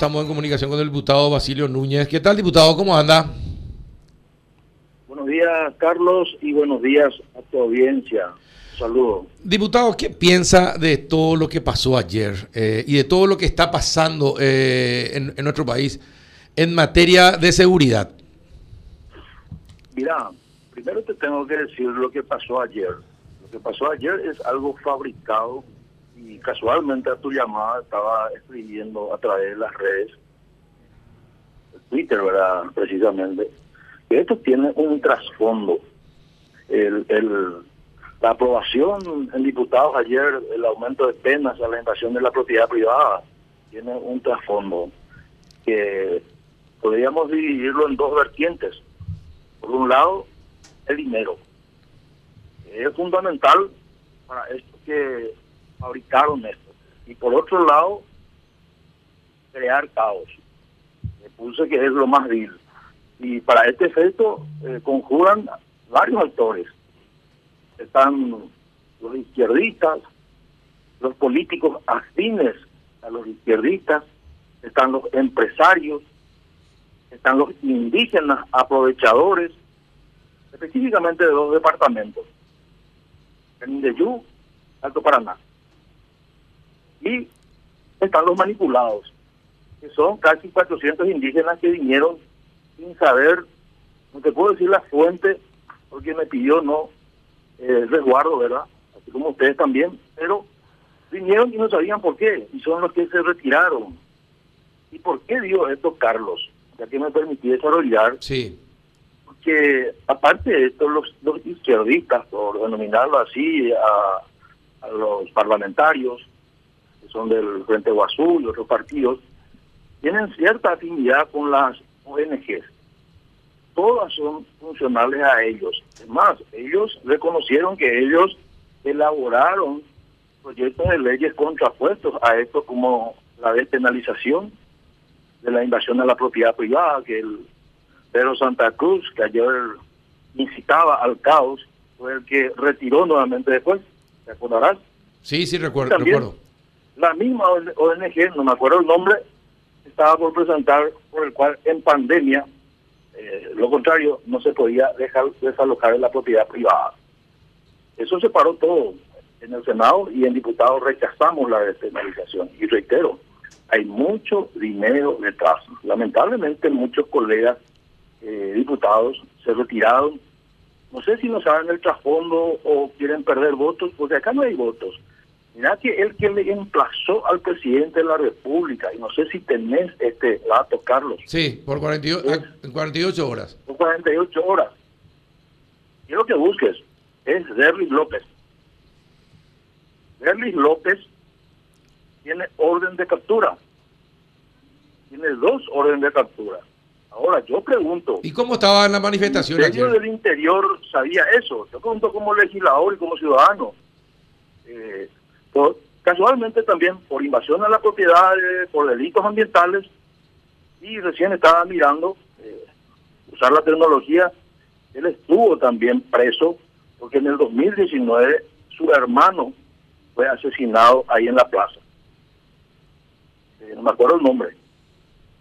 Estamos en comunicación con el diputado Basilio Núñez. ¿Qué tal, diputado? ¿Cómo anda? Buenos días, Carlos, y buenos días a tu audiencia. Saludos. Diputado, ¿qué piensa de todo lo que pasó ayer eh, y de todo lo que está pasando eh, en, en nuestro país en materia de seguridad? Mira, primero te tengo que decir lo que pasó ayer. Lo que pasó ayer es algo fabricado y casualmente a tu llamada estaba escribiendo a través de las redes, Twitter, ¿verdad? Precisamente, que esto tiene un trasfondo. El, el, la aprobación en diputados ayer, el aumento de penas a la invasión de la propiedad privada, tiene un trasfondo que podríamos dividirlo en dos vertientes. Por un lado, el dinero. Es fundamental para esto que fabricaron esto. Y por otro lado, crear caos. Me puse que es lo más vil. Y para este efecto eh, conjuran varios actores. Están los izquierdistas, los políticos afines a los izquierdistas, están los empresarios, están los indígenas aprovechadores, específicamente de dos departamentos, el Indeyú, Alto Paraná. Y están los manipulados, que son casi 400 indígenas que vinieron sin saber, no te puedo decir la fuente, porque me pidió no eh, resguardo, ¿verdad? Así como ustedes también, pero vinieron y no sabían por qué, y son los que se retiraron. ¿Y por qué digo esto, Carlos? Ya que me permití desarrollar. Sí. Porque aparte de esto, los, los izquierdistas, por denominarlo así, a, a los parlamentarios, que son del Frente Guazú y otros partidos, tienen cierta afinidad con las ONGs. Todas son funcionales a ellos. Es más, ellos reconocieron que ellos elaboraron proyectos de leyes contrapuestos a esto como la despenalización de la invasión a la propiedad privada, que el Pedro Santa Cruz, que ayer incitaba al caos, fue el que retiró nuevamente después, ¿te acordarás? Sí, sí, recuerdo. También, recuerdo. La misma ONG, no me acuerdo el nombre, estaba por presentar por el cual en pandemia, eh, lo contrario, no se podía dejar desalojar en la propiedad privada. Eso se paró todo. En el Senado y en diputados rechazamos la despenalización. Y reitero, hay mucho dinero detrás. Lamentablemente muchos colegas eh, diputados se retiraron. No sé si no saben el trasfondo o quieren perder votos, porque acá no hay votos. Mira que el que le emplazó al presidente de la República, y no sé si tenés este dato, Carlos. Sí, por 48, es, 48 horas. Por 48 horas. Quiero que busques, es Derlis López. Derlis López tiene orden de captura. Tiene dos órdenes de captura. Ahora, yo pregunto... ¿Y cómo estaba en la manifestación el ayer? del Interior sabía eso. Yo pregunto como legislador y como ciudadano. Eh, por, casualmente también por invasión a la propiedad, por delitos ambientales, y recién estaba mirando eh, usar la tecnología. Él estuvo también preso porque en el 2019 su hermano fue asesinado ahí en la plaza. Eh, no me acuerdo el nombre.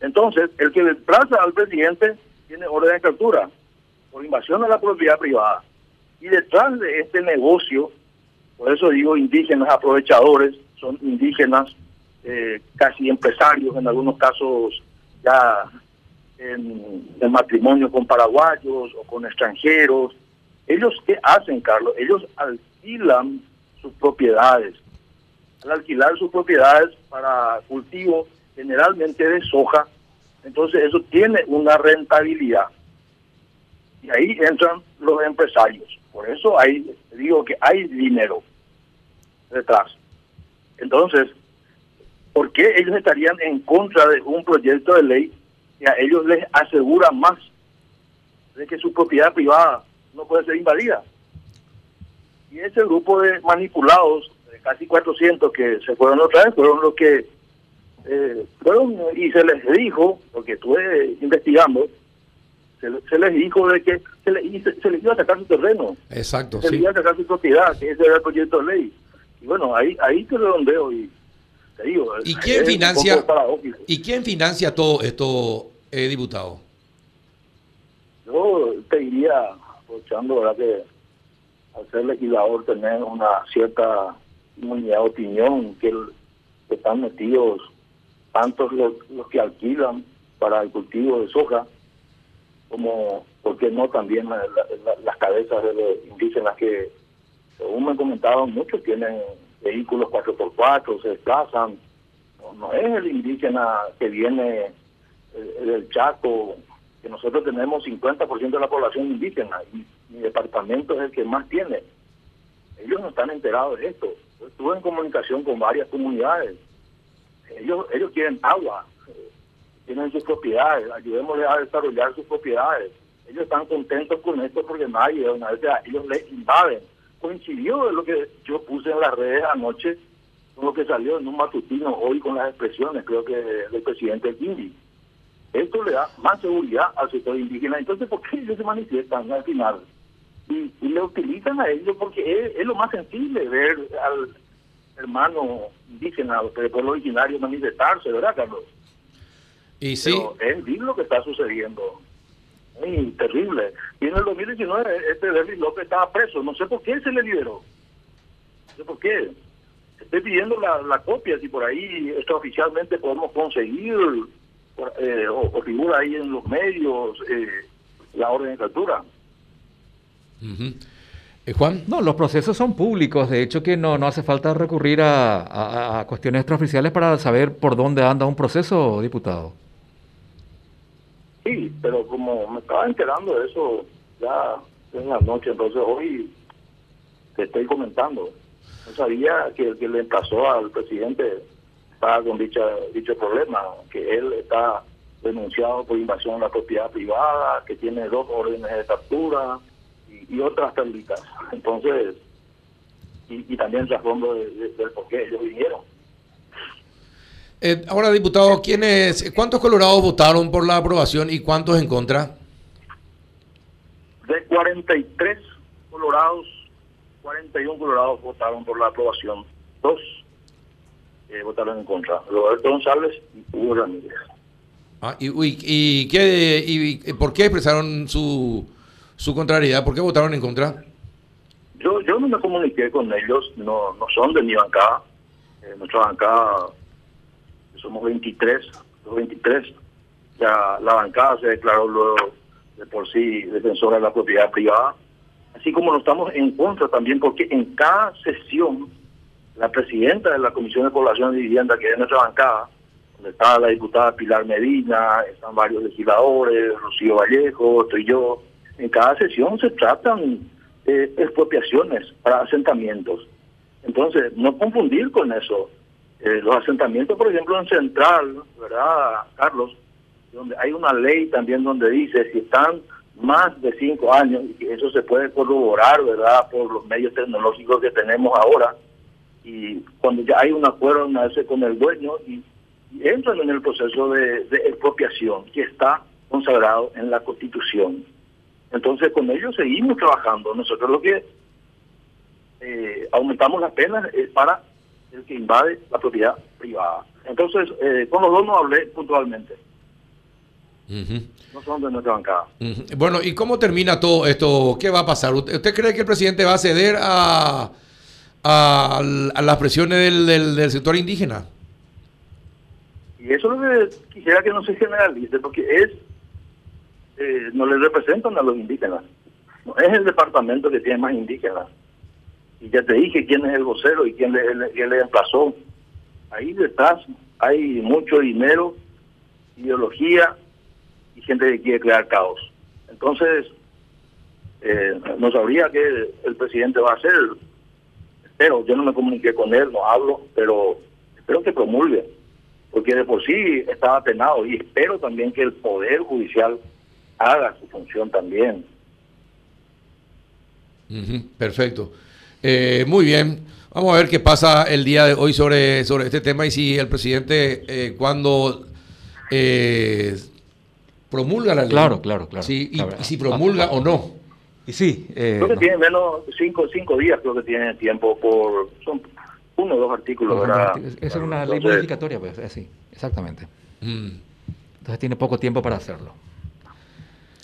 Entonces, el que desplaza al presidente tiene orden de captura por invasión a la propiedad privada. Y detrás de este negocio, por eso digo indígenas aprovechadores, son indígenas eh, casi empresarios, en algunos casos ya en, en matrimonio con paraguayos o con extranjeros. ¿Ellos qué hacen, Carlos? Ellos alquilan sus propiedades. Al alquilar sus propiedades para cultivo generalmente de soja, entonces eso tiene una rentabilidad. Y ahí entran los empresarios. Por eso hay, digo que hay dinero detrás. Entonces, ¿por qué ellos estarían en contra de un proyecto de ley que a ellos les asegura más de que su propiedad privada no puede ser invadida? Y ese grupo de manipulados, casi 400 que se fueron otra vez, fueron los que eh, fueron y se les dijo, porque estuve investigando, se, se les dijo de que se, le, se, se, les iba a sacar su terreno. Exacto, se sí. les iba a sacar su propiedad, que ese era el proyecto de ley. Y bueno, ahí ahí te redondeo y te digo, ¿Y quién financia. ¿y quién financia todo esto, eh, diputado? Yo te diría, aprovechando ¿verdad? que al ser legislador tener una cierta inmunidad de opinión, que, el- que están metidos tantos los, los que alquilan para el cultivo de soja, como, ¿por qué no también la- la- la- las cabezas de los indígenas que, según me comentaban, muchos tienen vehículos 4x4, se desplazan. No, no es el indígena que viene eh, del Chaco, que nosotros tenemos 50% de la población indígena y mi departamento es el que más tiene. Ellos no están enterados de esto. Yo estuve en comunicación con varias comunidades. Ellos ellos quieren agua, tienen sus propiedades, ayudémosles a desarrollar sus propiedades. Ellos están contentos con esto porque nadie, una vez ellos les invaden. Coincidió de lo que yo puse en las redes anoche con lo que salió en un matutino hoy con las expresiones, creo que del presidente Kindi. Esto le da más seguridad al sector indígena. Entonces, ¿por qué ellos se manifiestan al final? Y, y le utilizan a ellos porque es, es lo más sensible ver al hermano indígena del pueblo originario manifestarse, ¿verdad, Carlos? Y sí, Pero es vil lo que está sucediendo. Muy terrible. Y en el 2019 este David López estaba preso. No sé por qué se le liberó. No sé por qué. Estoy pidiendo la, la copia, si por ahí esto oficialmente podemos conseguir, eh, o, o figura ahí en los medios, eh, la orden de captura. Eh, Juan. No, los procesos son públicos, de hecho que no, no hace falta recurrir a, a- a cuestiones extraoficiales para saber por dónde anda un proceso, diputado. Sí, pero como me estaba enterando de eso ya en la noche, entonces hoy te estoy comentando. No sabía que el que le emplazó al presidente estaba con dicha, dicho problema, que él está denunciado por invasión a la propiedad privada, que tiene dos órdenes de captura y, otras tablitas. Entonces, y, y también trasfondo de- de- por qué ellos vinieron. Eh, ahora, diputado, ¿quiénes, ¿cuántos colorados votaron por la aprobación y cuántos en contra? De 43 colorados, 41 colorados votaron por la aprobación. Dos eh, votaron en contra. Roberto González y Hugo Ramírez. Ah, y, uy, y, qué, y, y por qué expresaron su, su contrariedad? ¿Por qué votaron en contra? Yo yo no me comuniqué con ellos, no no son de mi bancada. Eh, nuestra bancada, somos 23, los 23. Ya la bancada se declaró luego de por sí defensora de la propiedad privada. Así como no estamos en contra también, porque en cada sesión, la presidenta de la Comisión de Población y Vivienda, que es nuestra bancada, donde está la diputada Pilar Medina, están varios legisladores, Rocío Vallejo, estoy yo, en cada sesión se tratan eh, expropiaciones para asentamientos. Entonces, no confundir con eso. Eh, los asentamientos, por ejemplo, en Central, ¿verdad, Carlos? Donde hay una ley también donde dice si están más de cinco años, y que eso se puede corroborar, ¿verdad?, por los medios tecnológicos que tenemos ahora, y cuando ya hay un acuerdo una vez con el dueño y, entran en el proceso de, expropiación que está consagrado en la Constitución. Entonces, con ellos seguimos trabajando. Nosotros lo que eh, aumentamos las penas es para el que invade la propiedad privada. Entonces, eh, con los dos no hablé puntualmente, no son de nuestra bancada. Bueno, ¿y cómo termina todo esto? ¿Qué va a pasar? ¿Usted, usted cree que el presidente va a ceder a, a, a las presiones del, del, del sector indígena? Y eso es lo que quisiera que no se generalice, porque es, eh, no le representan a los indígenas. No es el departamento que tiene más indígenas. Y ya te dije quién es el vocero y quién le, le- quién le emplazó. Ahí detrás hay mucho dinero, ideología y gente que quiere crear caos. Entonces, eh, no sabría qué el presidente va a hacer. Espero, yo no me comuniqué con él, no hablo, pero espero que promulgue porque de por sí estaba penado y espero también que el Poder Judicial haga su función también. Perfecto. Eh, muy bien. Vamos a ver qué pasa el día de hoy sobre, sobre este tema y si el presidente, eh, cuando eh, promulga la ley. Claro, claro, claro. Sí, y, si promulga o no. Y sí, eh, Creo que no. tiene menos cinco cinco días, creo que tiene tiempo por son uno o dos artículos. Esa es una ley Entonces, modificatoria, pues, así, exactamente. Mm, Entonces tiene poco tiempo para hacerlo.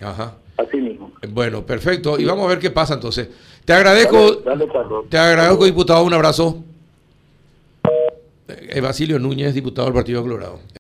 Ajá. Así mismo. Bueno, perfecto. Y vamos a ver qué pasa entonces. Te agradezco, Dale, dale, te agradezco, diputado. Un abrazo. Eh, Basilio Núñez, diputado del Partido Colorado.